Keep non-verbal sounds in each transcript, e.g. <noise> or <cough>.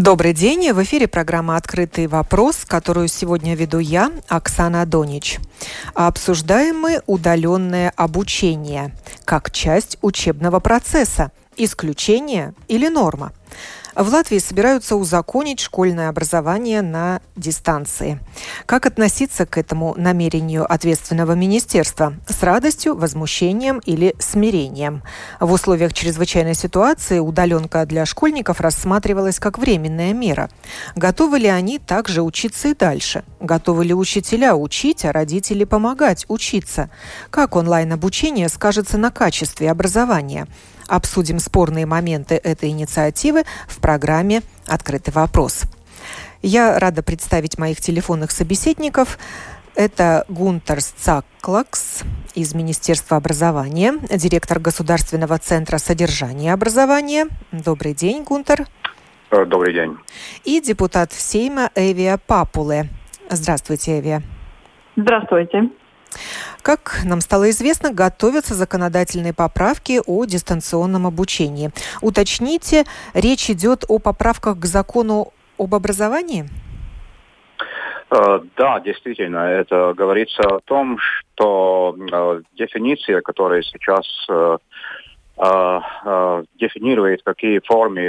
Добрый день. В эфире программа «Открытый вопрос», которую сегодня веду я, Оксана Донич. Обсуждаем мы удаленное обучение как часть учебного процесса. Исключение или норма? В Латвии собираются узаконить школьное образование на дистанции. Как относиться к этому намерению ответственного министерства? С радостью, возмущением или смирением? В условиях чрезвычайной ситуации удаленка для школьников рассматривалась как временная мера. Готовы ли они также учиться и дальше? Готовы ли учителя учить, а родители помогать учиться? Как онлайн-обучение скажется на качестве образования? Обсудим спорные моменты этой инициативы в программе «Открытый вопрос». Я рада представить моих телефонных собеседников. Это Гунтер Цаклакс из Министерства образования, директор Государственного центра содержания образования. Добрый день, Гунтер. Э, добрый день. И депутат Сейма Эвия Папуле. Здравствуйте, Эвия. Здравствуйте. Как нам стало известно, готовятся законодательные поправки о дистанционном обучении. Уточните, речь идет о поправках к закону об образовании? Э, да, действительно, это говорится о том, что э, дефиниция, которая сейчас э, дефинирует, какие формы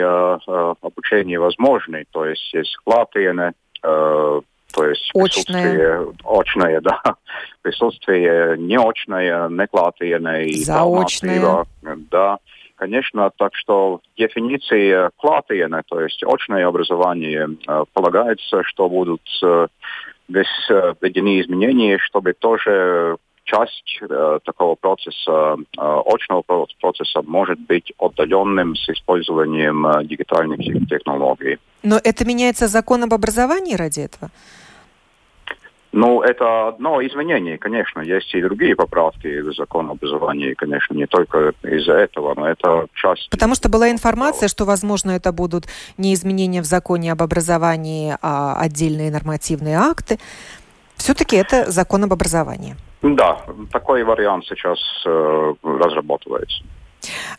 обучения возможны, то есть есть клапиены, то есть очное. очное, да, присутствие неочное, неклатиенное и заочное. Да, конечно, так что дефиниции клатиена, то есть очное образование, э, полагается, что будут э, введены изменения, чтобы тоже часть э, такого процесса, э, очного процесса может быть отдаленным с использованием э, дигитальных технологий. Но это меняется закон об образовании ради этого? Ну, это одно изменение, конечно. Есть и другие поправки в закон об образовании, конечно, не только из-за этого, но это часть... Потому что была информация, что, возможно, это будут не изменения в законе об образовании, а отдельные нормативные акты. Все-таки это закон об образовании. Да, такой вариант сейчас э, разрабатывается.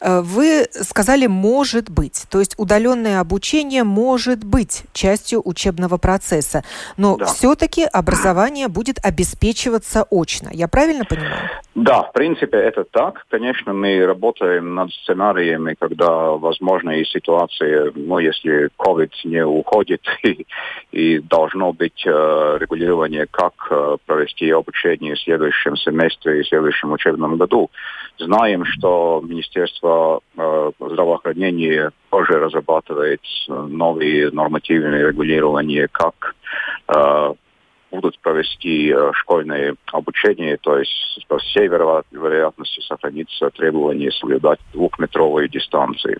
Э, вы сказали «может быть», то есть удаленное обучение может быть частью учебного процесса, но да. все-таки образование будет обеспечиваться очно. Я правильно понимаю? Да, в принципе это так. Конечно, мы работаем над сценариями, когда возможны и ситуации, ну, если COVID не уходит <laughs> и, и должно быть э, регулирование, как э, провести обучение в следующем семестре и в следующем учебном году. Знаем, что Министерство э, здравоохранения тоже разрабатывает новые нормативные регулирования, как э, будут провести э, школьное обучение, то есть по всей вероятности сохранится требование соблюдать двухметровые дистанции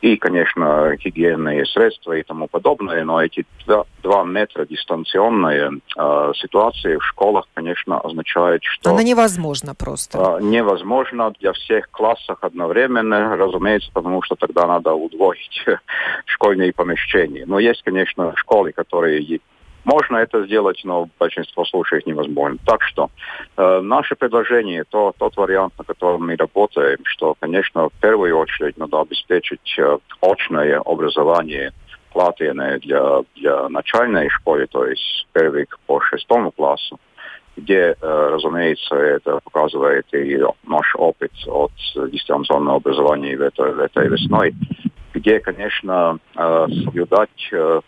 и, конечно, гигиенные средства и тому подобное, но эти два, два метра дистанционная э, ситуация в школах, конечно, означает, что... Она невозможна просто. Э, невозможно для всех классов одновременно, разумеется, потому что тогда надо удвоить <laughs> школьные помещения. Но есть, конечно, школы, которые можно это сделать, но в большинстве случаев невозможно. Так что э, наше предложение, то, тот вариант, на котором мы работаем, что, конечно, в первую очередь надо обеспечить э, очное образование платное для, для начальной школы, то есть первый по шестому классу, где, э, разумеется, это показывает и наш опыт от дистанционного образования в этой, в этой весной, где, конечно, э, соблюдать э,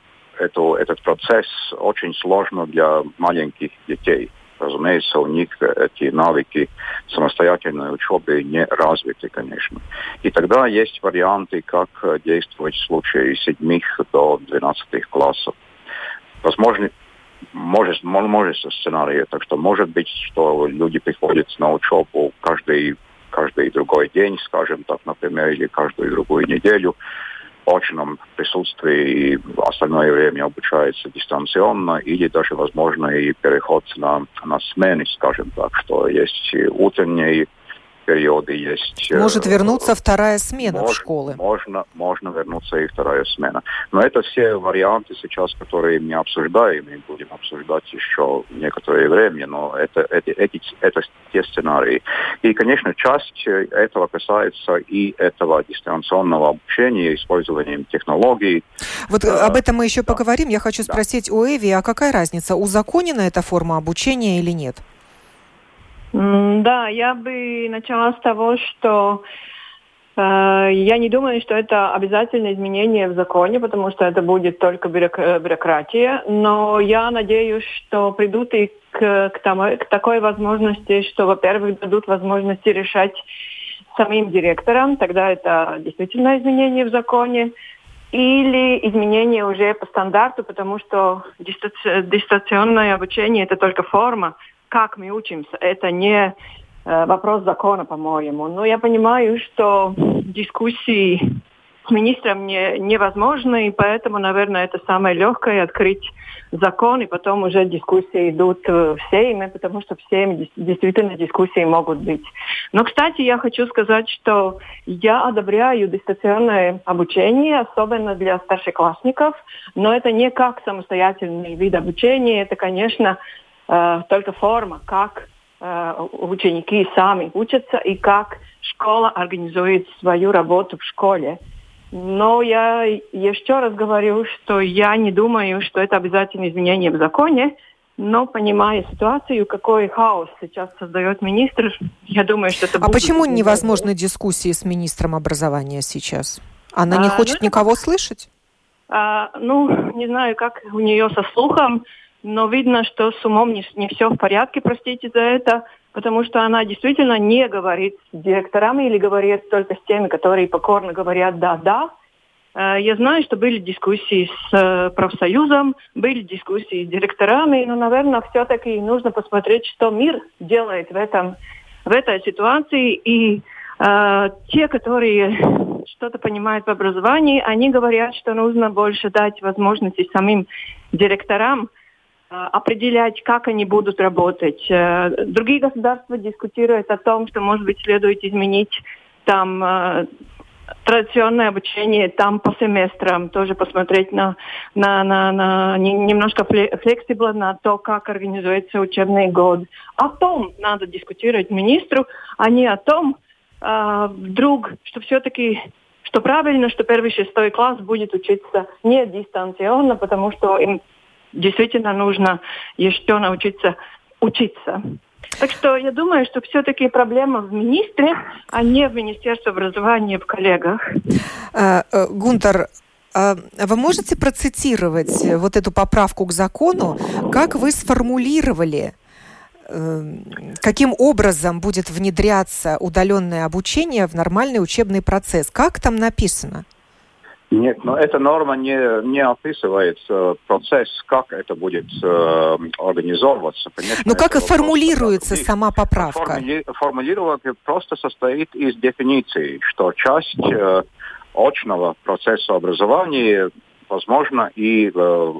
эту, этот процесс очень сложно для маленьких детей. Разумеется, у них эти навыки самостоятельной учебы не развиты, конечно. И тогда есть варианты, как действовать в случае с 7 до 12 классов. Возможно, может, может сценарий, так что может быть, что люди приходят на учебу каждый, каждый другой день, скажем так, например, или каждую другую неделю, очном присутствии остальное время обучается дистанционно, или даже, возможно, и переход на, на смены, скажем так, что есть утренний периоды есть. Э, Может вернуться вторая смена мож, в школы. Можно, можно вернуться и вторая смена. Но это все варианты сейчас, которые мы обсуждаем, и будем обсуждать еще некоторое время, но это, это, эти, это те сценарии. И, конечно, часть этого касается и этого дистанционного обучения, использованием технологий. Вот а, об этом мы еще да. поговорим. Я хочу спросить да. у Эви, а какая разница, узаконена эта форма обучения или нет? Да, я бы начала с того, что э, я не думаю, что это обязательное изменение в законе, потому что это будет только бюрократия. Но я надеюсь, что придут и к, к, тому, к такой возможности, что, во-первых, дадут возможности решать самим директорам, тогда это действительно изменение в законе, или изменение уже по стандарту, потому что дистанционное обучение это только форма, как мы учимся, это не э, вопрос закона, по-моему. Но я понимаю, что дискуссии с министром не, невозможны, и поэтому, наверное, это самое легкое открыть закон, и потом уже дискуссии идут в Сейме, потому что в Сейме действительно дискуссии могут быть. Но, кстати, я хочу сказать, что я одобряю дистанционное обучение, особенно для старшеклассников, но это не как самостоятельный вид обучения, это, конечно, э, только форма, как э, ученики сами учатся и как школа организует свою работу в школе. Но я еще раз говорю, что я не думаю, что это обязательное изменение в законе, но понимая ситуацию, какой хаос сейчас создает министр, я думаю, что это А почему невозможны дискуссии с министром образования сейчас? Она не а, хочет ну, никого слышать? А, ну, не знаю, как у нее со слухом но видно, что с умом не, не все в порядке, простите за это, потому что она действительно не говорит с директорами или говорит только с теми, которые покорно говорят «да-да». Э, я знаю, что были дискуссии с э, профсоюзом, были дискуссии с директорами, но, наверное, все-таки нужно посмотреть, что мир делает в, этом, в этой ситуации. И э, те, которые что-то понимают в образовании, они говорят, что нужно больше дать возможности самим директорам определять, как они будут работать. Э, другие государства дискутируют о том, что, может быть, следует изменить там э, традиционное обучение там по семестрам, тоже посмотреть на, на, на, на немножко флексибло на то, как организуется учебный год. О том надо дискутировать министру, а не о том, э, вдруг, что все-таки что правильно, что первый шестой класс будет учиться не дистанционно, потому что им действительно нужно еще научиться учиться. Так что я думаю, что все-таки проблема в министре, а не в Министерстве образования, в коллегах. А, э, Гунтер, а вы можете процитировать вот эту поправку к закону, как вы сформулировали, э, каким образом будет внедряться удаленное обучение в нормальный учебный процесс? Как там написано? Нет, но эта норма не, не описывает э, процесс, как это будет э, организовываться. Конечно, ну как и формулируется вопрос, сама поправка? Формули, формулирование просто состоит из дефиниции, что часть э, очного процесса образования возможно и э,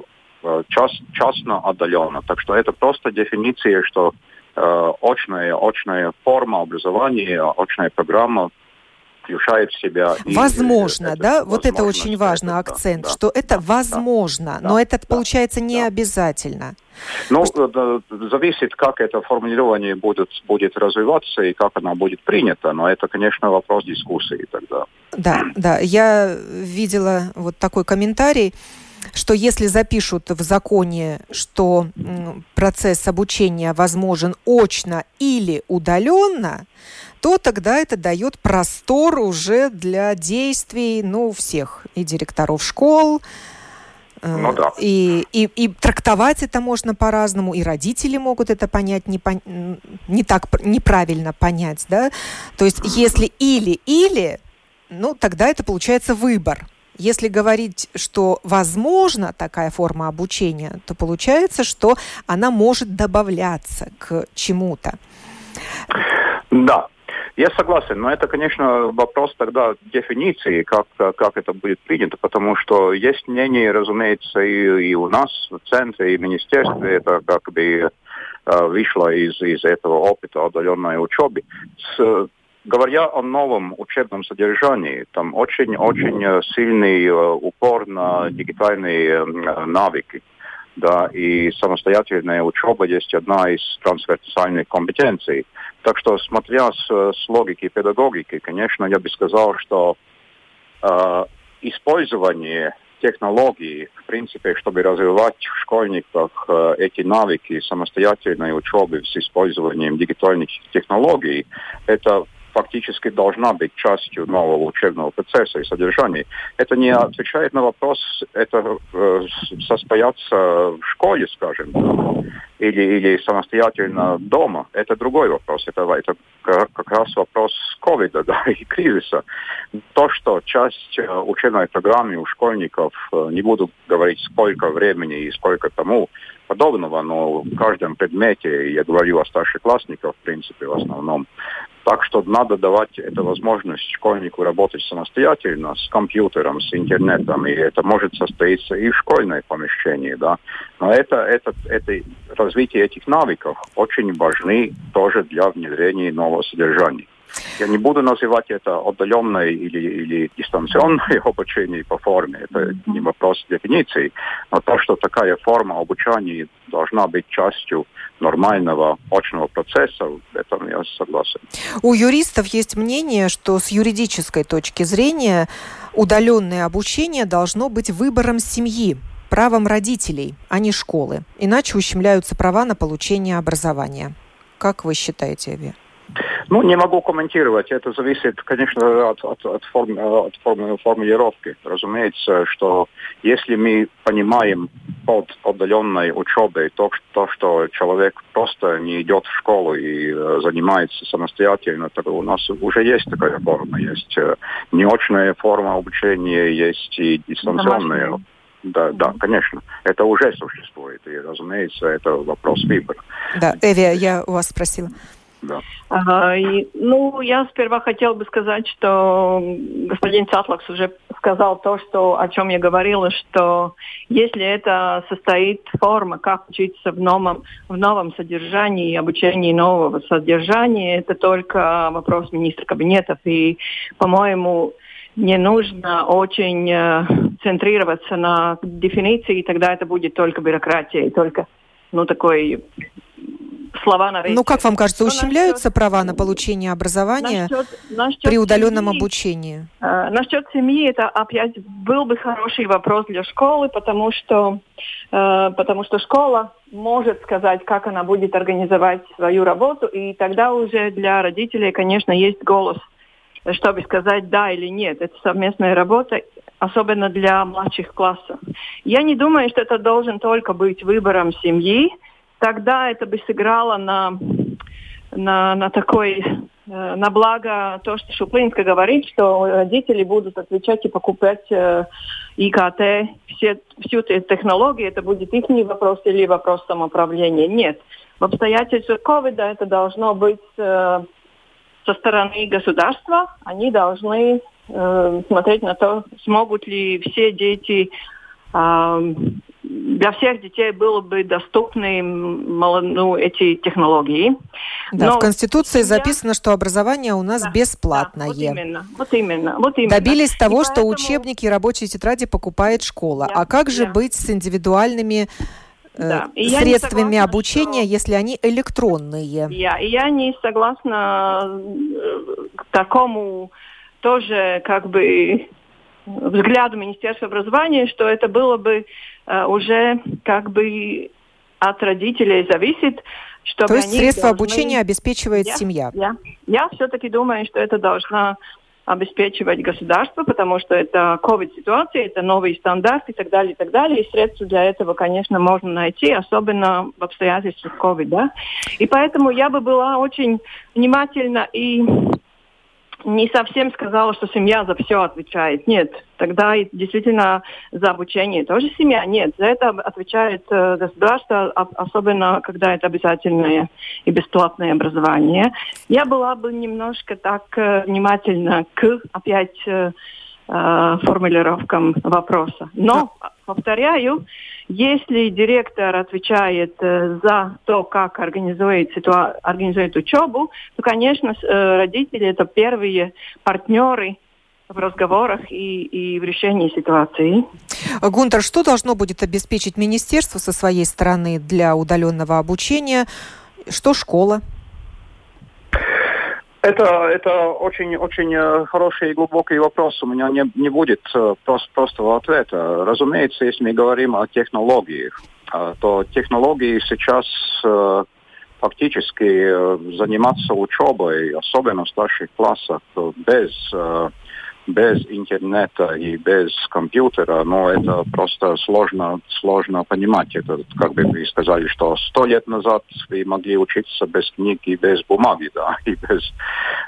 э час, частно отдаленно. Так что это просто дефиниция, что э, очная, очная форма образования, очная программа включает в себя... Возможно, и, да? Вот это очень важный это, акцент, да, что это возможно, да, но это да, получается не да. обязательно. Ну, Что... зависит, как это формулирование будет, будет развиваться и как оно будет принято, но это, конечно, вопрос дискуссии тогда. Да, да, я видела вот такой комментарий, что если запишут в законе, что процесс обучения возможен очно или удаленно, то тогда это дает простор уже для действий, ну, всех, и директоров школ, э, ну, да. и, и, и трактовать это можно по-разному, и родители могут это понять не, по, не так неправильно понять, да. То есть, если или-или, ну, тогда это получается выбор. Если говорить, что возможно такая форма обучения, то получается, что она может добавляться к чему-то. Да, Я согласен, но это, конечно, вопрос тогда дефиниции, как, как это будет принято, потому что есть мнение, разумеется, и, и у нас в центре, и в министерстве, это как бы э, вышло из, из этого опыта отдаленной учебы. С, говоря о новом учебном содержании, там очень-очень сильный э, упор на дигитальные навыки да, и самостоятельная учеба есть одна из трансверсальных компетенций. Так что, смотря с, с логики педагогики, конечно, я бы сказал, что э, использование технологий, в принципе, чтобы развивать в школьниках э, эти навыки самостоятельной учебы с использованием дигитальных технологий, это фактически должна быть частью нового учебного процесса и содержания. Это не отвечает на вопрос, это э, состояться в школе, скажем, или, или самостоятельно дома. Это другой вопрос. Это, это как раз вопрос ковида <laughs> да, и кризиса. То, что часть э, учебной программы у школьников, э, не буду говорить сколько времени и сколько тому, подобного, но в каждом предмете, я говорю о старшеклассниках, в принципе, в основном, так что надо давать эту возможность школьнику работать самостоятельно с компьютером, с интернетом, и это может состоиться и в школьной помещении, да. Но это, это, это развитие этих навыков очень важны тоже для внедрения нового содержания. Я не буду называть это отдаленное или, или дистанционное <laughs> обучение по форме. Это не вопрос дефиниции. Но то, что такая форма обучения должна быть частью нормального очного процесса, в этом я согласен. У юристов есть мнение, что с юридической точки зрения удаленное обучение должно быть выбором семьи, правом родителей, а не школы. Иначе ущемляются права на получение образования. Как вы считаете, Эви? Ну, не могу комментировать. Это зависит, конечно, от, от, от, форм, от форм, формулировки. Разумеется, что если мы понимаем под отдаленной учебой то, то, что человек просто не идет в школу и э, занимается самостоятельно, то у нас уже есть такая форма. Есть э, неочная форма обучения, есть и дистанционная. Да, да, конечно. Это уже существует. И, разумеется, это вопрос выбора. Да, Эви, я у вас спросила. Да. Ага, и, ну, я сперва хотела бы сказать, что господин Цатлакс уже сказал то, что, о чем я говорила, что если это состоит форма, как учиться в новом, в новом содержании, обучении нового содержания, это только вопрос министра кабинетов. И, по-моему, не нужно очень э, центрироваться на дефиниции, и тогда это будет только бюрократия, и только ну, такой слова на Ну, как вам кажется, ущемляются насчет, права на получение образования насчет, насчет при удаленном семьи, обучении? Э, насчет семьи это опять был бы хороший вопрос для школы, потому что, э, потому что школа может сказать, как она будет организовать свою работу, и тогда уже для родителей, конечно, есть голос, чтобы сказать да или нет. Это совместная работа, особенно для младших классов. Я не думаю, что это должен только быть выбором семьи, тогда это бы сыграло на, на, на такой э, на благо то, что Шуплинска говорит, что родители будут отвечать и покупать э, ИКТ, все, всю эту технологию, это будет их вопрос или вопрос самоуправления. Нет. В обстоятельствах ковида это должно быть э, со стороны государства. Они должны э, смотреть на то, смогут ли все дети э, для всех детей было бы доступны ну, эти технологии. Да, Но в Конституции я... записано, что образование у нас да, бесплатное. Да, вот именно, вот именно, вот именно. Добились того, и что поэтому... учебники и рабочие тетради покупает школа. Я, а как же я... быть с индивидуальными э, да. средствами согласна, обучения, что... если они электронные? Я, я не согласна э, к такому тоже как бы взгляду Министерства образования, что это было бы уже как бы от родителей зависит, чтобы То есть они средства должны... обучения обеспечивает я, семья? Я, я все-таки думаю, что это должна обеспечивать государство, потому что это COVID-ситуация, это новый стандарт и так далее, и так далее. И средства для этого, конечно, можно найти, особенно в обстоятельствах COVID, да. И поэтому я бы была очень внимательна и не совсем сказала, что семья за все отвечает. Нет, тогда действительно за обучение тоже семья. Нет, за это отвечает э, государство, особенно когда это обязательное и бесплатное образование. Я была бы немножко так э, внимательна к опять э, формулировкам вопроса. Но, повторяю, если директор отвечает э, за то, как организует, ситуа- организует учебу, то, конечно, э, родители это первые партнеры в разговорах и, и в решении ситуации. Гунтер, что должно будет обеспечить министерство со своей стороны для удаленного обучения? Что школа? Это, это очень, очень э, хороший и глубокий вопрос. У меня не, не будет э, просто, простого ответа. Разумеется, если мы говорим о технологиях, э, то технологии сейчас фактически заниматься учебой, особенно в старших классах, без без интернета и без компьютера, ну, это просто сложно, сложно понимать. Это, как бы вы сказали, что сто лет назад вы могли учиться без книг и без бумаги, да, <laughs> и без,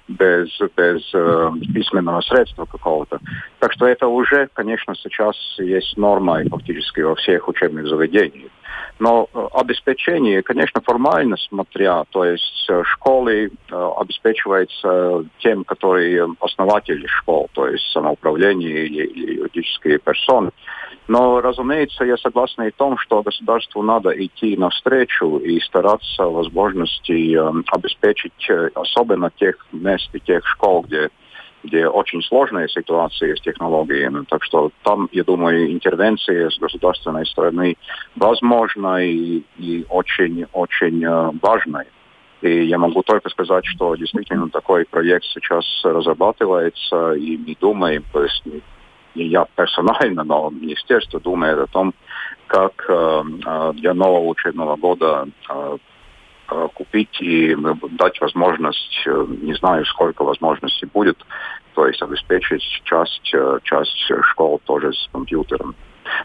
без, без э, письменного средства какого-то. Так что это уже, конечно, сейчас есть нормой фактически во всех учебных заведениях. Но э, обеспечение, конечно, формально смотря, то есть э, школы э, обеспечивается тем, которые основатели школ, то есть самоуправление или, или юридические персоны. Но, разумеется, я согласен и в том, что государству надо идти навстречу и стараться возможности обеспечить, особенно тех мест и тех школ, где где очень сложная ситуация с технологиями. Так что там, я думаю, интервенция с государственной стороны возможна и, и очень-очень э, важная. И я могу только сказать, что действительно такой проект сейчас разрабатывается, и мы думаем, то есть не я персонально, но министерство думает о том, как э, э для нового учебного года Э, купить и дать возможность, э, не знаю, сколько возможностей будет, то есть обеспечить часть, э, часть школ тоже с компьютером.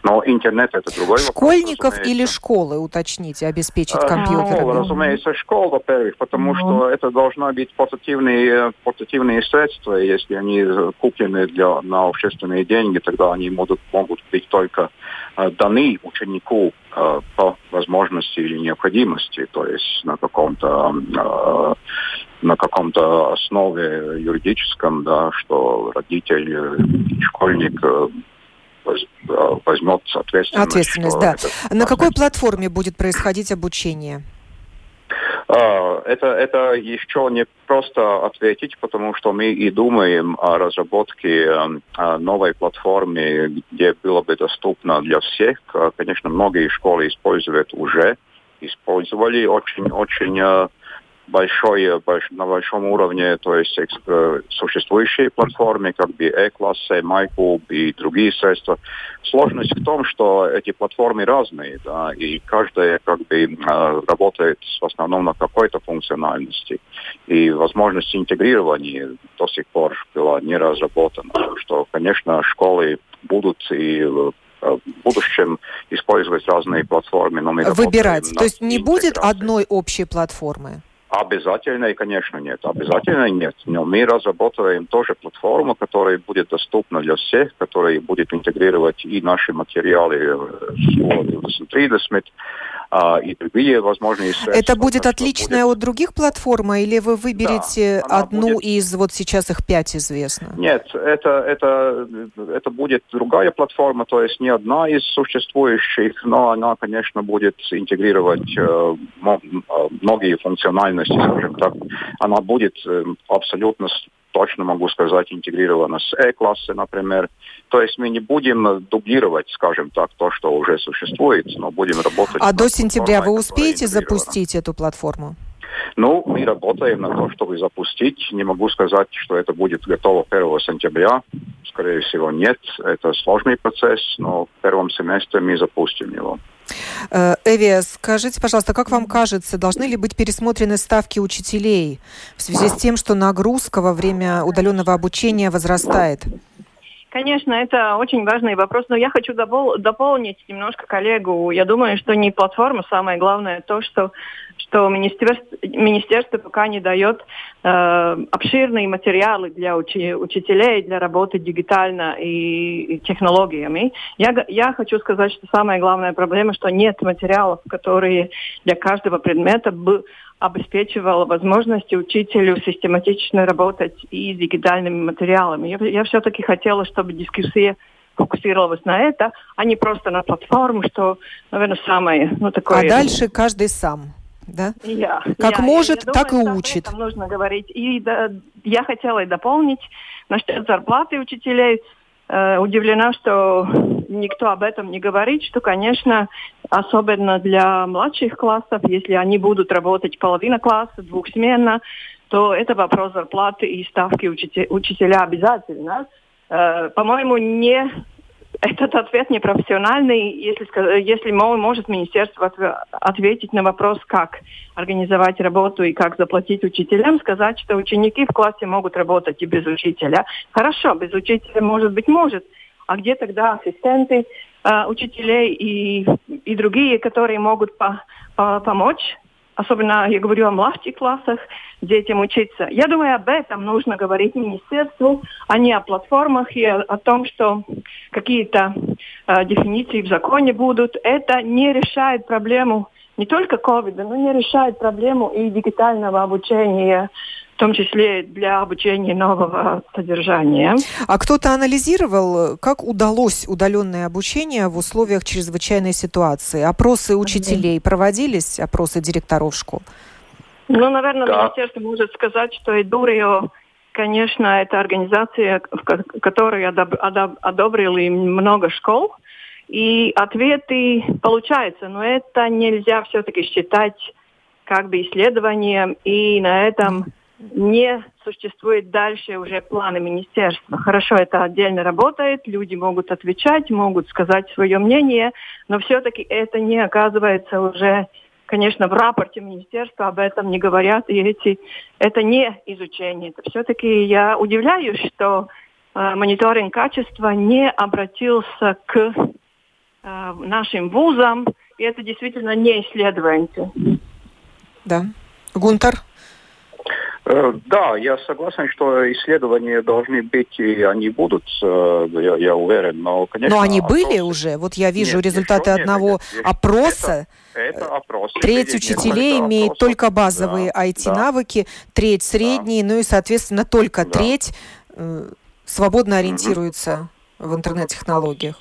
Но интернет это другой Школьников вопрос, или школы, уточните, обеспечить компьютерами? Ну, разумеется, школ, во-первых, потому mm-hmm. что это должны быть портативные, портативные средства. Если они куплены для, на общественные деньги, тогда они могут, могут быть только э, даны ученику э, по возможности или необходимости, то есть на каком-то э, на каком-то основе юридическом, да, что родитель школьник э, возьмет ответственность. Ответственность, да. На какой платформе будет происходить обучение? А, это, это еще не просто ответить, потому что мы и думаем о разработке о новой платформе, где было бы доступно для всех. Конечно, многие школы используют уже, использовали очень-очень большой, больш, на большом уровне, то есть э, существующие платформы, как бы E-классы, MyClub и другие средства. Сложность в том, что эти платформы разные, да, и каждая как бы э, работает в основном на какой-то функциональности. И возможность интегрирования до сих пор была не разработана. Что, конечно, школы будут и э, в будущем использовать разные платформы. Но мы Выбирать. То есть не будет одной общей платформы? Обязательно и, конечно, нет. Обязательно нет. Но мы разработаем тоже платформу, которая будет доступна для всех, которая будет интегрировать и наши материалы с 3D а, и другие возможные средства. Это будет отличная будет... от других платформ, или вы выберете да, одну будет... из, вот сейчас их пять известно? Нет, это, это, это будет другая платформа, то есть не одна из существующих, но она, конечно, будет интегрировать э, э многие функциональности, скажем так. Она будет э, абсолютно точно могу сказать, интегрировано с E-классы, например. То есть мы не будем дублировать, скажем так, то, что уже существует, но будем работать... А до сентября вы успеете запустить эту платформу? Ну, мы работаем на то, чтобы запустить. Не могу сказать, что это будет готово 1 сентября. Скорее всего, нет. Это сложный процесс, но в первом семестре мы запустим его. Э, Эви, скажите, пожалуйста, как вам кажется, должны ли быть пересмотрены ставки учителей в связи с тем, что нагрузка во время удаленного обучения возрастает? Конечно, это очень важный вопрос, но я хочу допол- дополнить немножко коллегу. Я думаю, что не платформа, самое главное то, что что министерство, министерство пока не дает э, обширные материалы для учи, учителей для работы дигитально и, и технологиями. Я, я хочу сказать, что самая главная проблема, что нет материалов, которые для каждого предмета бы обеспечивала возможность учителю систематично работать и с дигитальными материалами. Я, я все-таки хотела, чтобы дискуссия фокусировалась на это, а не просто на платформу, что, наверное, самое ну, такое... А дальше каждый сам да? Я, как я, может, я, так думаю, и учит. Нужно говорить. И да, я хотела и дополнить насчет зарплаты учителей. Э, удивлена, что никто об этом не говорит, что, конечно, особенно для младших классов, если они будут работать половина класса, двухсменно, то это вопрос зарплаты и ставки учителя обязательно. Э, по-моему, не этот ответ непрофессиональный, если, если может министерство ответить на вопрос, как организовать работу и как заплатить учителям, сказать, что ученики в классе могут работать и без учителя. Хорошо, без учителя может быть может. А где тогда ассистенты э, учителей и, и другие, которые могут по, по, помочь особенно я говорю о младших классах, детям учиться. Я думаю, об этом нужно говорить министерству, а не о платформах и о, том, что какие-то э, дефиниции в законе будут. Это не решает проблему не только ковида, но не решает проблему и дигитального обучения том числе для обучения нового содержания. А кто-то анализировал, как удалось удаленное обучение в условиях чрезвычайной ситуации? Опросы учителей проводились, опросы директоров школ? Ну, наверное, да. министерство может сказать, что Эдурио, конечно, это организация, которая одобрили много школ, и ответы получаются, но это нельзя все-таки считать как бы исследованием, и на этом не существует дальше уже планы министерства. Хорошо, это отдельно работает, люди могут отвечать, могут сказать свое мнение, но все-таки это не оказывается уже, конечно, в рапорте министерства об этом не говорят, и эти, это не изучение. Это все-таки я удивляюсь, что э, мониторинг качества не обратился к э, нашим вузам, и это действительно не исследование. Да. Гунтер? Э, да, я согласен, что исследования должны быть, и они будут, э, я, я уверен, но, конечно... Но они опросы... были уже? Вот я вижу нет, результаты одного нет, опроса. Это, это опрос. Треть учителей имеет опросов. только базовые да, IT-навыки, да. треть средние, да. ну и, соответственно, только да. треть э, свободно ориентируется mm-hmm. в интернет-технологиях.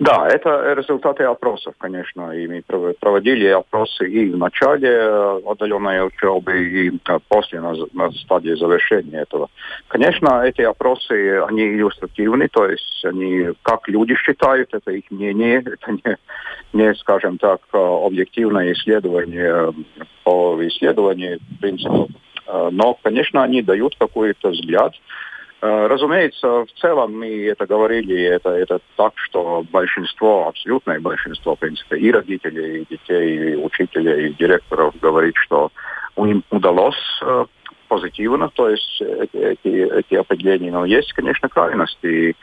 Да, это результаты опросов, конечно. И мы проводили опросы и в начале отдаленной учебы, и после, на, на стадии завершения этого. Конечно, эти опросы, они иллюстративны, то есть они, как люди считают, это их мнение, <laughs> это не, не скажем так, объективное исследование по исследованию принципов. Но, конечно, они дают какой-то взгляд, Э, разумеется, в целом мы это говорили, это, это так, что большинство, абсолютное большинство, в принципе, и родителей, и детей, и учителей, и директоров говорит, что им удалось э, позитивно, то есть эти, эти, эти определения. Но есть, конечно, крайности.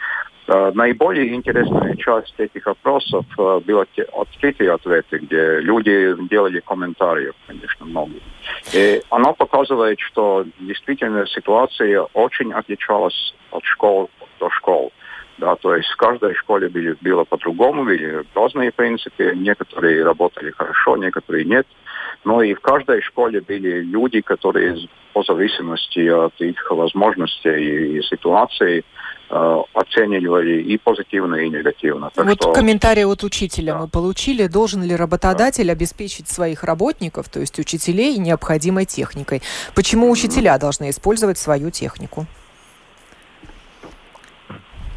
Э, наиболее интересная часть этих опросов э, были открытые ответы, где люди делали комментарии, конечно, много. И оно показывает, что действительно ситуация очень отличалась от школ до школ. Да, то есть в каждой школе были, было по-другому, были разные принципы. Некоторые работали хорошо, некоторые нет. Но и в каждой школе были люди, которые по зависимости от их возможностей и ситуации оценивали и позитивно, и негативно. Так вот что... комментарий от учителя да. мы получили. Должен ли работодатель да. обеспечить своих работников, то есть учителей, необходимой техникой? Почему mm-hmm. учителя должны использовать свою технику?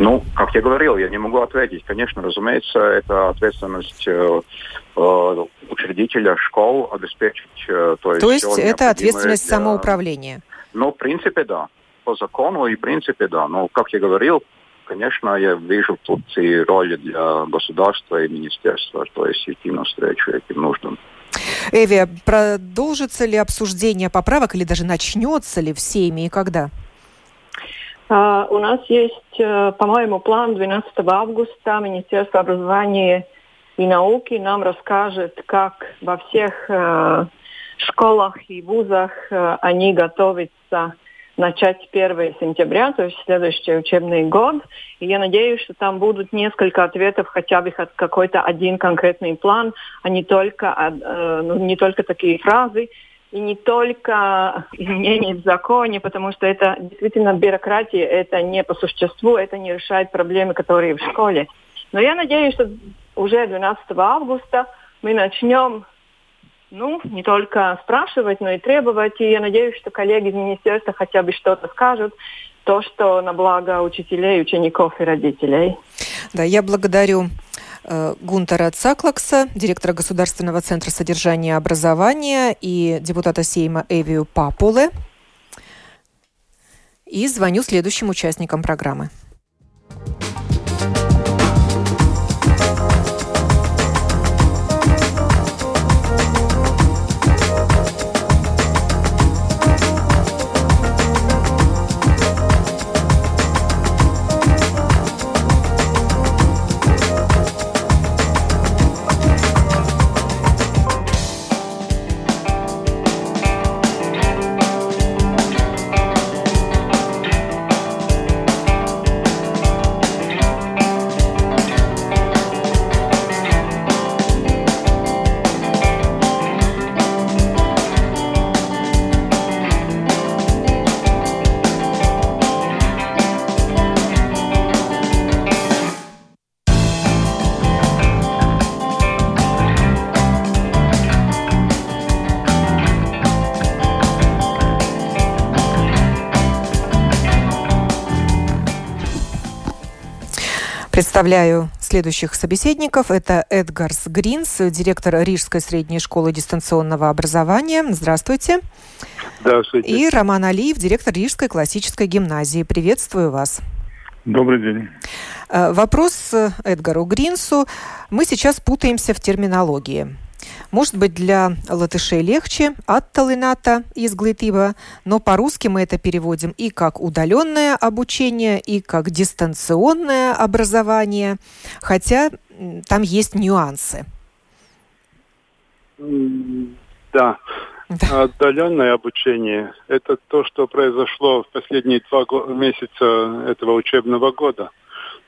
Ну, как я говорил, я не могу ответить. Конечно, разумеется, это ответственность э, э учредителя школ обеспечить. Э, то есть, то есть это ответственность для... самоуправления? Ну, в принципе, да. По закону и принципе, да. Но, как я говорил, конечно, я вижу тут и роли для государства и министерства, то есть идти навстречу этим нуждам. Эви, продолжится ли обсуждение поправок или даже начнется ли в Сейме и когда? Uh, у нас есть, uh, по-моему, план 12 августа. Министерство образования и науки нам расскажет, как во всех uh, школах и вузах они готовятся начать 1 сентября, то есть следующий учебный год. И я надеюсь, что там будут несколько ответов, хотя бы какой-то один конкретный план, а не только, э, ну, не только такие фразы, и не только изменения в законе, потому что это действительно бюрократия, это не по существу, это не решает проблемы, которые в школе. Но я надеюсь, что уже 12 августа мы начнем ну, не только спрашивать, но и требовать. И я надеюсь, что коллеги из министерства хотя бы что-то скажут, то, что на благо учителей, учеников и родителей. Да, я благодарю э, Гунтера Цаклакса, директора Государственного центра содержания и образования и депутата Сейма Эвию Папуле. И звоню следующим участникам программы. Представляю следующих собеседников. Это Эдгарс Гринс, директор Рижской средней школы дистанционного образования. Здравствуйте. Здравствуйте. И Роман Алиев, директор Рижской классической гимназии. Приветствую вас. Добрый день. Э, вопрос Эдгару Гринсу. Мы сейчас путаемся в терминологии. Может быть, для латышей легче от талината из но по-русски мы это переводим и как удаленное обучение, и как дистанционное образование, хотя там есть нюансы. Да. Да. Отдаленное обучение – это то, что произошло в последние два месяца этого учебного года.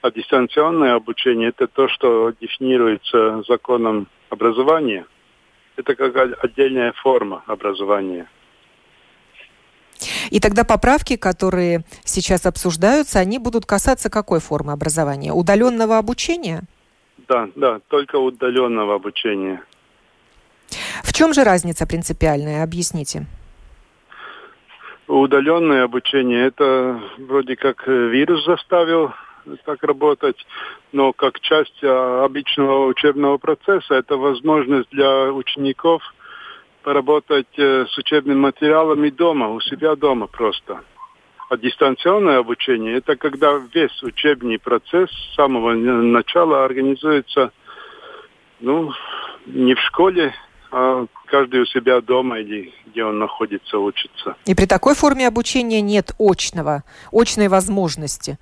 А дистанционное обучение – это то, что дефинируется законом образования – это как отдельная форма образования. И тогда поправки, которые сейчас обсуждаются, они будут касаться какой формы образования? Удаленного обучения? Да, да, только удаленного обучения. В чем же разница принципиальная? Объясните. Удаленное обучение это вроде как вирус заставил так работать, но как часть а, обычного учебного процесса это возможность для учеников поработать э, с учебным материалом и дома, у себя дома просто. А дистанционное обучение – это когда весь учебный процесс с самого начала организуется ну, не в школе, а каждый у себя дома или где он находится, учится. И при такой форме обучения нет очного, очной возможности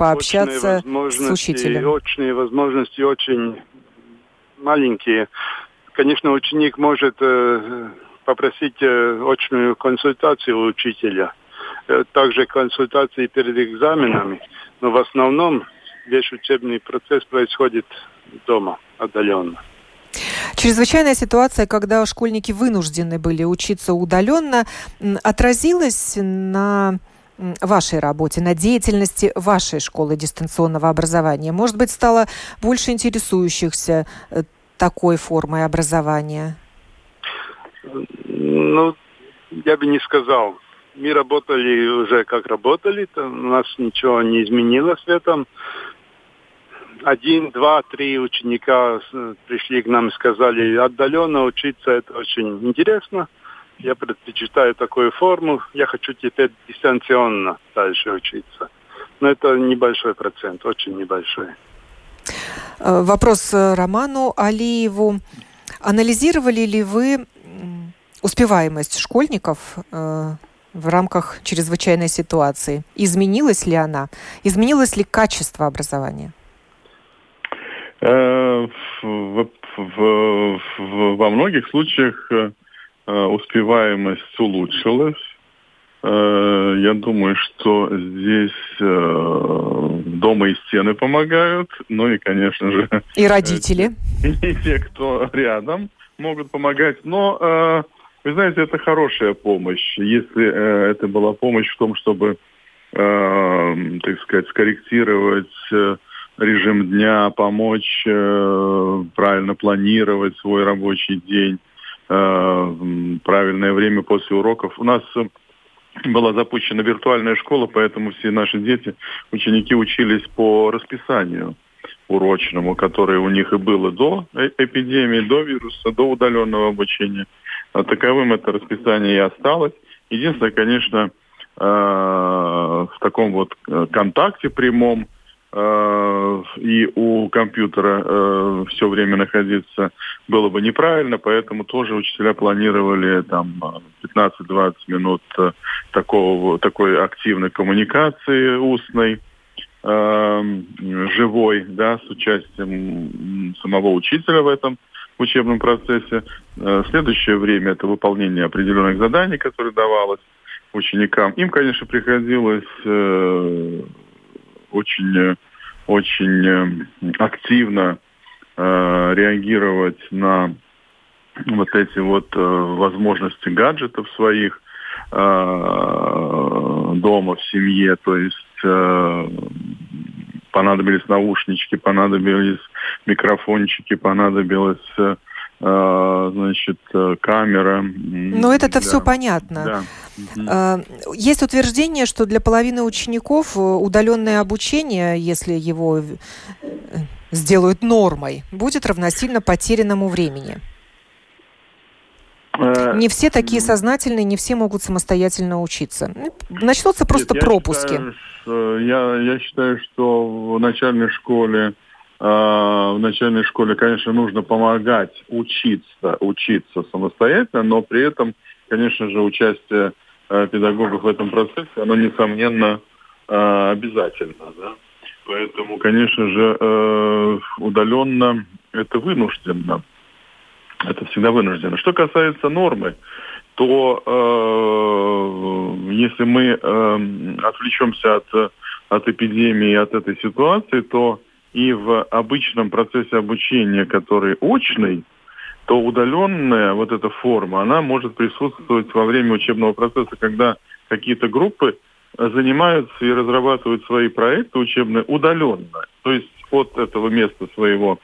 пообщаться с учителем? Очные возможности очень маленькие. Конечно, ученик может э, попросить э, очную консультацию у учителя, э, также консультации перед экзаменами, но в основном весь учебный процесс происходит дома, отдаленно. Чрезвычайная ситуация, когда школьники вынуждены были учиться удаленно, отразилась на вашей работе, на деятельности вашей школы дистанционного образования? Может быть, стало больше интересующихся э, такой формой образования? Ну, я бы не сказал. Мы работали уже как работали, у нас ничего не изменилось в этом. Один, два, три ученика пришли к нам и сказали, отдаленно учиться это очень интересно – я предпочитаю такую форму, я хочу теперь дистанционно дальше учиться. Но это небольшой процент, очень небольшой. Э, вопрос э, Роману Алиеву. Анализировали ли вы успеваемость школьников э, в рамках чрезвычайной ситуации? Изменилась ли она? Изменилось ли качество образования? В, в, в, во многих случаях успеваемость улучшилась. Я думаю, что здесь дома и стены помогают, ну и, конечно же... И родители. <laughs> И те, кто рядом, могут помогать. Но, вы знаете, это хорошая помощь. Если это была помощь в том, чтобы, так сказать, скорректировать режим дня, помочь э, правильно планировать свой рабочий день, э, правильное время после уроков. У нас э, была запущена виртуальная школа, поэтому все наши дети, ученики учились по расписанию урочному, которое у них и было до э, эпидемии, до вируса, до удаленного обучения. А таковым это расписание и осталось. Единственное, конечно, э, в таком вот контакте прямом – Э, и у компьютера э, все время находиться было бы неправильно, поэтому тоже учителя планировали там 15-20 минут э, такого, такой активной коммуникации устной, живой, да, с участием самого учителя в этом учебном процессе. Следующее время это выполнение определенных заданий, которые давалось ученикам. Им, конечно, приходилось очень, очень э, активно э, реагировать на вот эти вот э, возможности гаджетов своих дома, в семье, то есть понадобились наушнички, понадобились микрофончики, понадобилось а, значит, э, камера. Ну, это-то да. все понятно. Да. Есть утверждение, что для половины учеников э, удаленное обучение, если его э, сделают нормой, будет равносильно потерянному времени. Не все такие сознательные, не все могут самостоятельно учиться. Начнутся просто Нет, пропуски. Я считаю, я, я считаю, что в начальной школе а, в начальной школе, конечно, нужно помогать учиться, учиться самостоятельно, но при этом, конечно же, участие э, педагогов в этом процессе, оно, несомненно, э, обязательно. Да? Поэтому, конечно же, э, удаленно это вынужденно. Это всегда вынуждено. Что касается нормы, то э, если мы э, отвлечемся от, от эпидемии, от этой ситуации, то и в обычном процессе обучения, который очный, то удаленная вот эта форма, она может присутствовать во время учебного процесса, когда какие-то группы занимаются и разрабатывают свои проекты учебные удаленно. То есть от этого места своего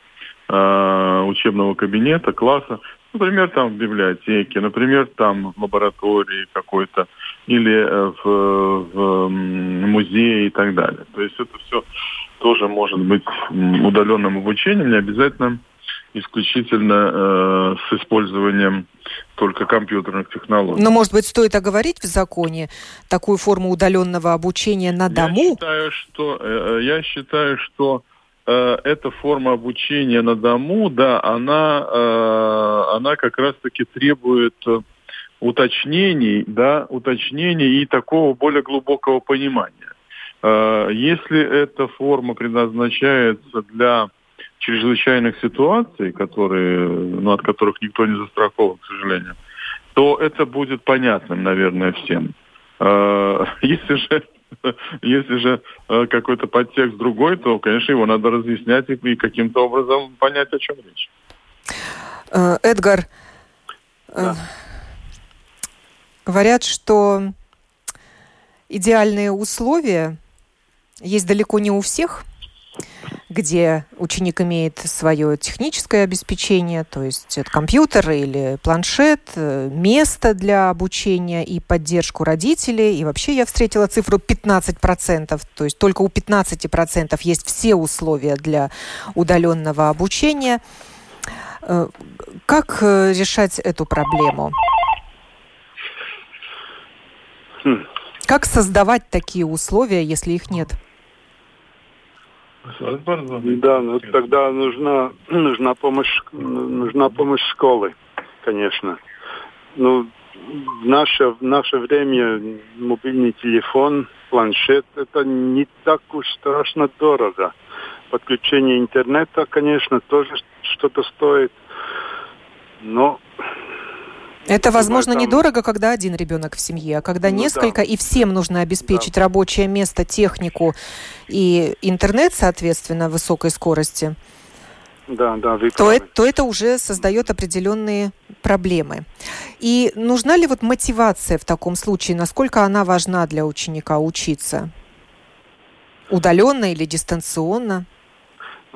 э, учебного кабинета, класса, например, там в библиотеке, например, там в лаборатории какой-то, или э, в, в музее и так далее. То есть это все тоже может быть удаленным обучением, не обязательно исключительно э, с использованием только компьютерных технологий. Но, может быть, стоит оговорить в законе такую форму удаленного обучения на дому? Я считаю, что, э, я считаю, что э, эта форма обучения на дому, да, она, э, она как раз-таки требует уточнений, да, уточнений и такого более глубокого понимания. Э, если эта форма предназначается для чрезвычайных ситуаций, которые, ну, от которых никто не застрахован, к сожалению, то это будет понятным, наверное, всем. Э, <laughs> если же <laughs> если же э, какой-то подтекст другой, то, конечно, его надо разъяснять и каким-то образом понять, о чем речь. Эдгар, да. говорят, что идеальные условия есть далеко не у всех, где ученик имеет свое техническое обеспечение, то есть это компьютер или планшет, э, место для обучения и поддержку родителей. И вообще я встретила цифру 15%, то есть только у 15% есть все условия для удаленного обучения. Э, как э, решать эту проблему? Хм. Как создавать такие условия, если их нет? Да, ну, тогда нужна, нужна помощь, нужна помощь школы, конечно. Ну, в наше, в наше время мобильный телефон, планшет, это не так уж страшно дорого. Подключение интернета, конечно, тоже что-то стоит. Но Это, возможно, там... недорого, когда один ребенок в семье, а когда ну, несколько, да. и всем нужно обеспечить да. рабочее место, технику и интернет, соответственно, высокой скорости. Да, да, то, это, то это уже создает определенные проблемы. И нужна ли вот мотивация в таком случае? Насколько она важна для ученика учиться? Удаленно или дистанционно?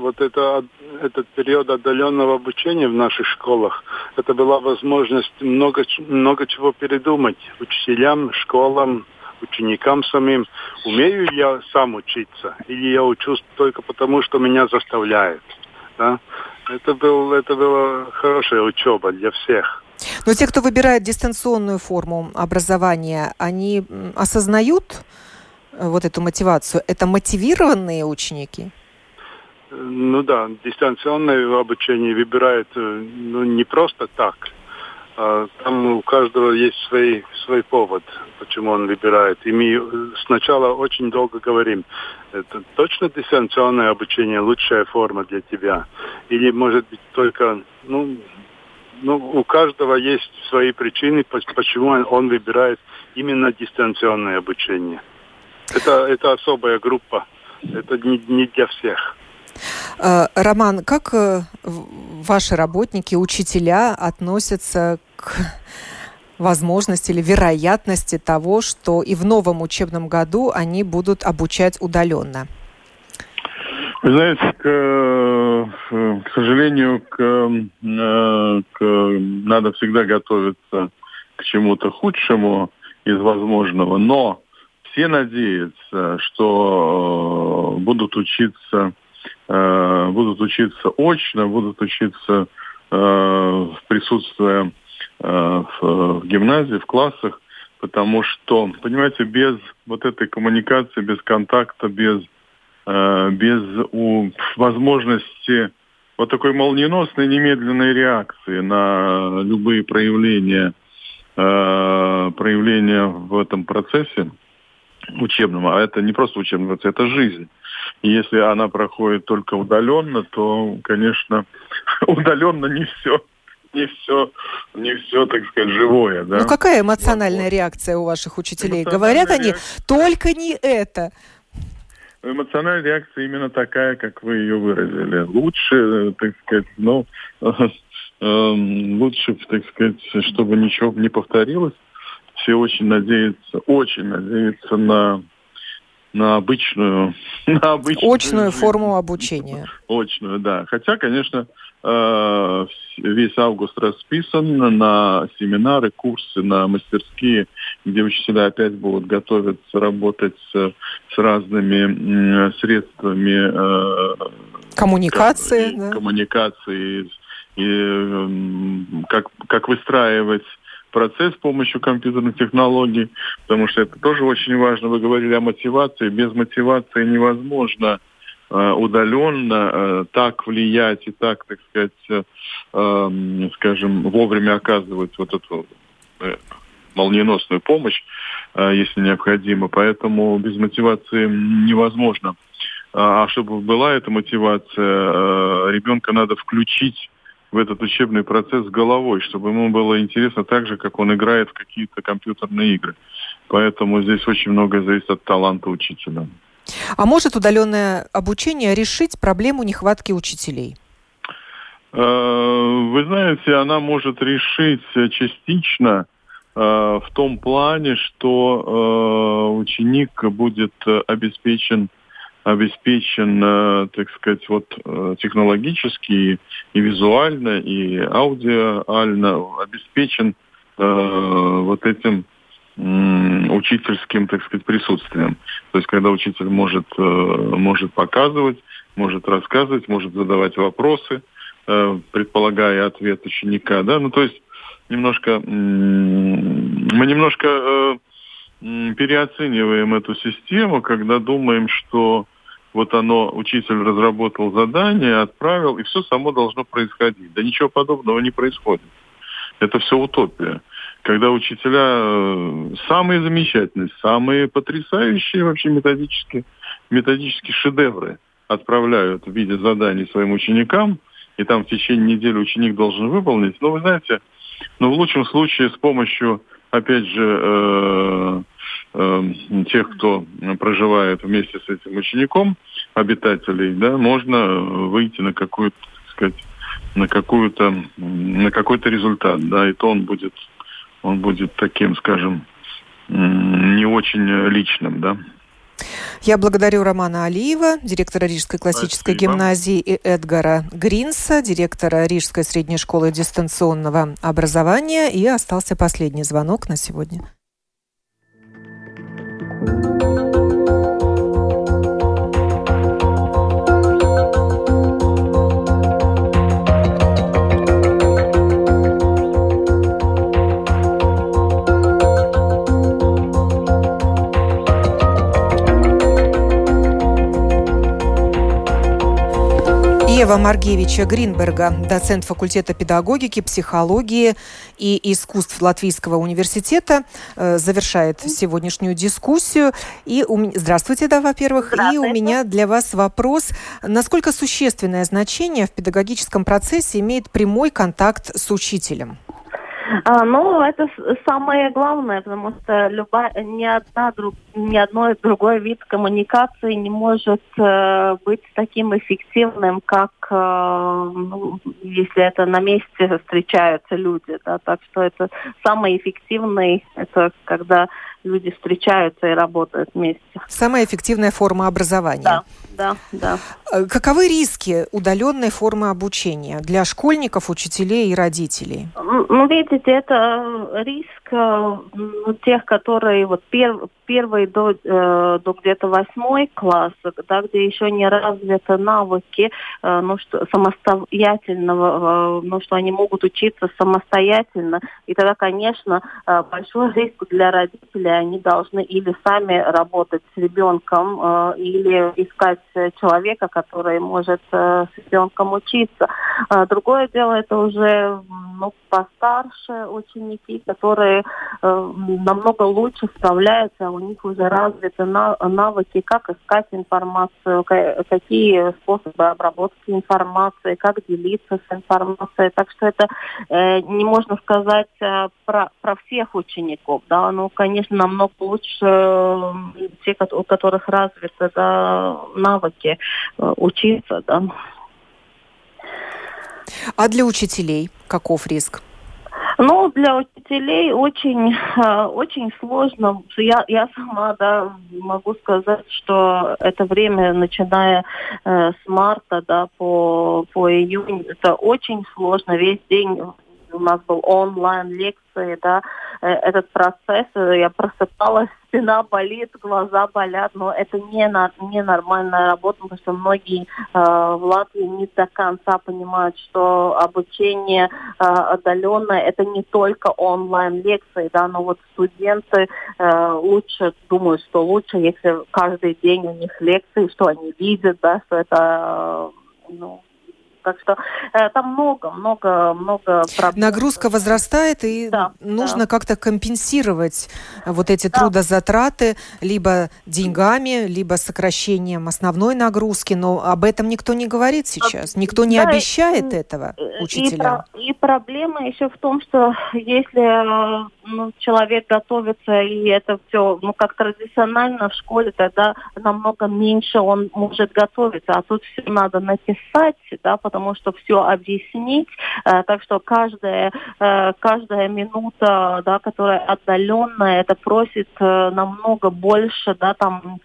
Вот это, этот период отдаленного обучения в наших школах, это была возможность много, много чего передумать учителям, школам, ученикам самим. Умею я сам учиться или я учусь только потому, что меня заставляют? Да? Это, был, это была хорошая учеба для всех. Но те, кто выбирает дистанционную форму образования, они осознают э, вот эту мотивацию? Это мотивированные ученики? Ну да, дистанционное обучение выбирают э, ну, не просто так. А там у каждого есть свой, свой повод, почему он выбирает. И мы сначала очень долго говорим, это точно дистанционное обучение лучшая форма для тебя? Или может быть только, ну, ну, у каждого есть свои причины, почему он выбирает именно дистанционное обучение. Это, это особая группа, это не, не для всех. Э, Роман, как э, ваши работники, учителя относятся к возможности или вероятности того, что и в новом учебном году они будут обучать удаленно? Вы знаете, к, э, к сожалению, к, к, надо всегда готовиться к чему-то худшему из возможного, но все надеются, что будут учиться будут учиться очно, будут учиться э, в присутствии э, в гимназии, в классах, потому что, понимаете, без вот этой коммуникации, без контакта, без, без возможности вот такой молниеносной немедленной реакции на любые проявления, проявления в этом процессе, учебном, а это не просто учебный процесс, это жизнь. Если она проходит только удаленно, то, конечно, <laughs> удаленно не все не все, не все, так сказать, живое. Да? Ну какая эмоциональная вот. реакция у ваших учителей? Говорят они, реакция... только не это. Эмоциональная реакция именно такая, как вы ее выразили. Лучше, так сказать, ну, <laughs> эм, лучше, так сказать, чтобы ничего не повторилось все очень надеются, очень надеются на на обычную, <laughs> на обычную очную жизнь. форму обучения. Очную, да. Хотя, конечно, э, весь август расписан на семинары, курсы, на мастерские, где учителя опять будут готовиться работать с, с разными средствами э, коммуникации, как, да. коммуникации и как, как выстраивать процесс с помощью компьютерных технологий, потому что это тоже очень важно. Вы говорили о мотивации. Без мотивации невозможно э, удаленно э, так влиять и так, так сказать, э, э, скажем, вовремя оказывать вот эту молниеносную помощь, если необходимо. Поэтому без мотивации невозможно. А, а чтобы была эта мотивация, ребенка надо включить в этот учебный процесс головой, чтобы ему было интересно так же, как он играет в какие-то компьютерные игры. Поэтому здесь очень многое зависит от таланта учителя. А может удаленное обучение решить проблему нехватки учителей? Э, вы знаете, она может решить частично э, в том плане, что э, ученик будет обеспечен обеспечен, э, так сказать, вот э, технологически и визуально, и аудиально обеспечен э, вот этим учительским, так сказать, присутствием. То есть, когда учитель может, может показывать, может рассказывать, может задавать вопросы, предполагая ответ ученика, да, ну, то есть, немножко, мы немножко переоцениваем эту систему, когда думаем, что вот оно, учитель разработал задание, отправил, и все само должно происходить. Да ничего подобного не происходит. Это все утопия. Когда учителя э, самые замечательные, самые потрясающие вообще методические, методические шедевры отправляют в виде заданий своим ученикам, и там в течение недели ученик должен выполнить. Но вы знаете, Но в лучшем случае с помощью, опять же, э, э, тех, кто проживает вместе с этим учеником, обитателей, да, можно выйти на какую-то, сказать, на какую-то на какой-то результат, да, и то он будет он будет таким, скажем, не очень личным, да. Я благодарю Романа Алиева, директора Рижской классической Спасибо. гимназии, и Эдгара Гринса, директора Рижской средней школы дистанционного образования. И остался последний звонок на сегодня. Ева Маргевича Гринберга, доцент факультета педагогики, психологии и искусств Латвийского университета, э, завершает сегодняшнюю дискуссию. И у... Здравствуйте, да, во-первых. И у меня для вас вопрос. Насколько существенное значение в педагогическом процессе имеет прямой контакт с учителем? А, ну, это самое главное, потому что любая, ни, одна, друг, ни одной другой вид коммуникации не может э, быть таким эффективным, как э, ну, если это на месте встречаются люди. Да? Так что это самый эффективный, это когда люди встречаются и работают вместе. Самая эффективная форма образования. Да, да, да. Э, каковы риски удаленной формы обучения для школьников, учителей и родителей? Ну, видите, это риск э, тех, которые вот пер, первый до, э, до где-то восьмой класс, да, где еще не развиты навыки, э, ну, что, самостоятельного, э, ну, что они могут учиться самостоятельно. И тогда, конечно, э, большой риск для родителей, они должны или сами работать с ребенком, э, или искать человека, который может э, с ребенком учиться. Э, другое дело, это уже ну, постарше ученики, которые э, намного лучше справляются, у них уже развиты навыки, как искать информацию, какие способы обработки информации, как делиться с информацией. Так что это э, не можно сказать э, про, про всех учеников. Да? Ну, конечно, намного лучше те, у которых развиты да, навыки учиться. Да. А для учителей каков риск? Ну, для учителей очень, э, очень сложно. Я, я сама да, могу сказать, что это время, начиная э, с марта да, по, по июнь, это очень сложно. Весь день у нас был онлайн лекции, да, э, этот процесс, э, я просыпалась, <laughs> спина болит, глаза болят, но это не, на, не нормальная работа, потому что многие э, в Латвии не до конца понимают, что обучение э, отдаленное это не только онлайн лекции, да, но вот студенты э, лучше думают, что лучше, если каждый день у них лекции, что они видят, да, что это э, ну, так что э, там много, много, много проблем. Нагрузка возрастает, и да, нужно да. как-то компенсировать вот эти да. трудозатраты либо деньгами, либо сокращением основной нагрузки. Но об этом никто не говорит сейчас. Никто не да, обещает и, этого учителям. И, и проблема еще в том, что если ну, человек готовится, и это все, ну, как традиционально в школе, тогда намного меньше он может готовиться. А тут все надо написать, да, потому что все объяснить. Э, так что каждая, э, каждая минута, да, которая отдаленная, это просит э, намного больше, да, там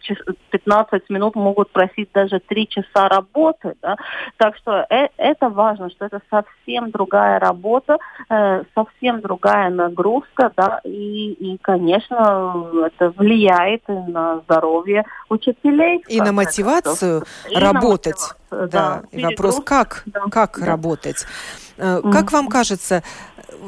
15 минут могут просить даже 3 часа работы, да. Так что э, это важно, что это совсем другая работа, э, совсем другая нагрузка, да, и, и, конечно, это влияет на здоровье учителей. И на мотивацию работать. Мотивацию, да. да. И вопрос, как, да. как да. работать. Mm-hmm. Как вам кажется,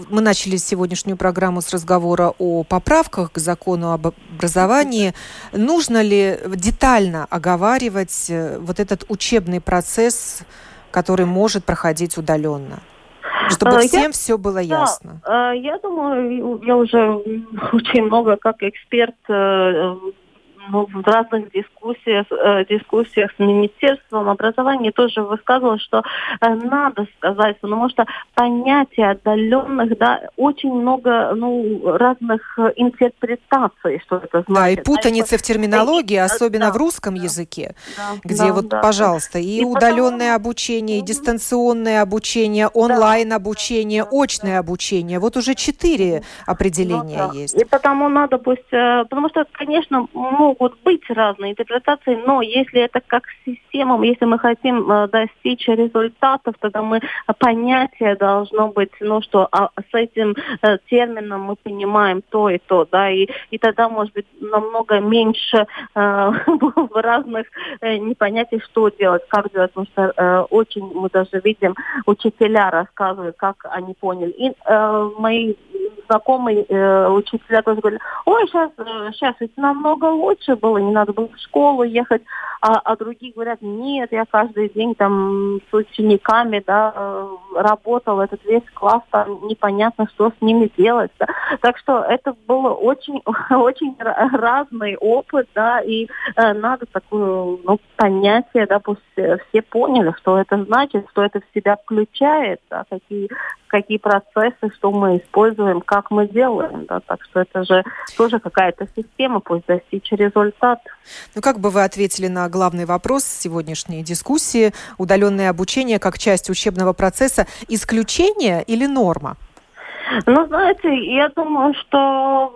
мы начали сегодняшнюю программу с разговора о поправках к закону об образовании. Нужно ли детально оговаривать э, вот этот учебный процесс, который может проходить удаленно? Чтобы всем я, все было ясно. Да, я думаю, я уже <laughs> очень много как эксперт в разных дискуссиях, э, дискуссиях с Министерством образования тоже высказывалось, что э, надо сказать, потому что понятие отдаленных, да, очень много ну, разных интерпретаций, что это значит. Да, и путаницы да, в терминологии, особенно да, в русском да, языке, да, где да, вот, да, пожалуйста, и, и удаленное потом... обучение, и дистанционное обучение, онлайн-обучение, да, очное да. обучение. Вот уже четыре определения ну, да. есть. И потому надо пусть, э, потому что, конечно, могут быть разные интерпретации, но если это как система, если мы хотим э, достичь результатов, тогда мы понятие должно быть, ну что, а с этим э, термином мы понимаем то и то, да, и, и тогда, может быть, намного меньше э, <laughs> разных э, непонятий, что делать, как делать, потому что э, очень мы даже видим, учителя рассказывают, как они поняли. И э, мои знакомые э, учителя тоже говорили, ой, сейчас, э, сейчас ведь намного лучше было, не надо было в школу ехать, а, а другие говорят, нет, я каждый день там с учениками, да, э, работал, этот весь класс, там непонятно, что с ними делать, да. Так что это было очень, <laughs> очень разный опыт, да, и э, надо такое, ну, понятие, да, пусть все поняли, что это значит, что это в себя включает, да, какие какие процессы, что мы используем, как мы делаем. Да? Так что это же тоже какая-то система, пусть достичь результат. Ну как бы вы ответили на главный вопрос сегодняшней дискуссии? Удаленное обучение как часть учебного процесса исключение или норма? Ну, знаете, я думаю, что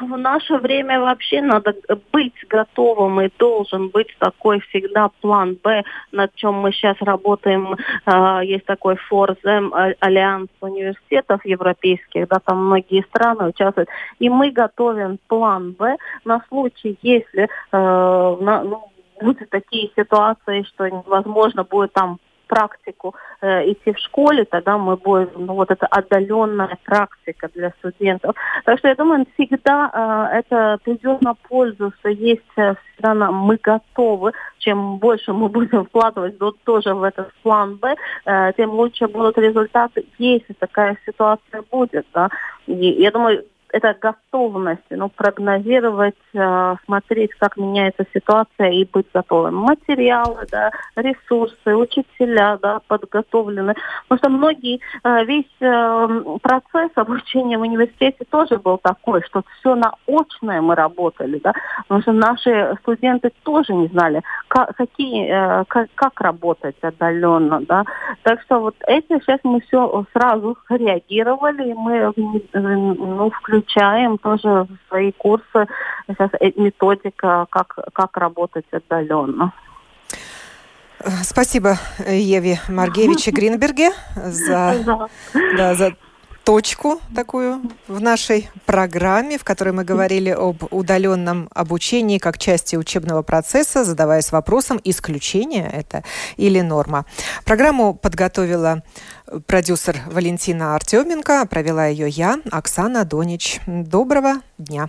в наше время вообще надо быть готовым и должен быть такой всегда план Б, над чем мы сейчас работаем. А, есть такой Форзем, а, Альянс университетов европейских, да, там многие страны участвуют. И мы готовим план Б на случай, если э, ну, будут такие ситуации, что невозможно будет там практику э, идти в школе, тогда мы будем, ну, вот это отдаленная практика для студентов. Так что я думаю, всегда э, это придет на пользу, что есть э, всегда нам, мы готовы, чем больше мы будем вкладывать вот, тоже в этот план Б, э, тем лучше будут результаты, если такая ситуация будет. Да. И я думаю, это готовность, ну, прогнозировать, э, смотреть, как меняется ситуация и быть готовым. Материалы, да, ресурсы, учителя, да, подготовлены. Потому что многие, э, весь э, процесс обучения в университете тоже был такой, что все на очное мы работали, да, потому что наши студенты тоже не знали, как, какие, как, как работать отдаленно, да. Так что вот эти сейчас мы все сразу реагировали, и мы ну, включили изучаем тоже в свои курсы сейчас методика, как, как работать отдаленно. Спасибо Еве Маргевиче Гринберге за, <laughs> да, за точку такую в нашей программе, в которой мы говорили об удаленном обучении как части учебного процесса, задаваясь вопросом, исключение это или норма. Программу подготовила продюсер Валентина Артеменко, провела ее я, Оксана Донич. Доброго дня.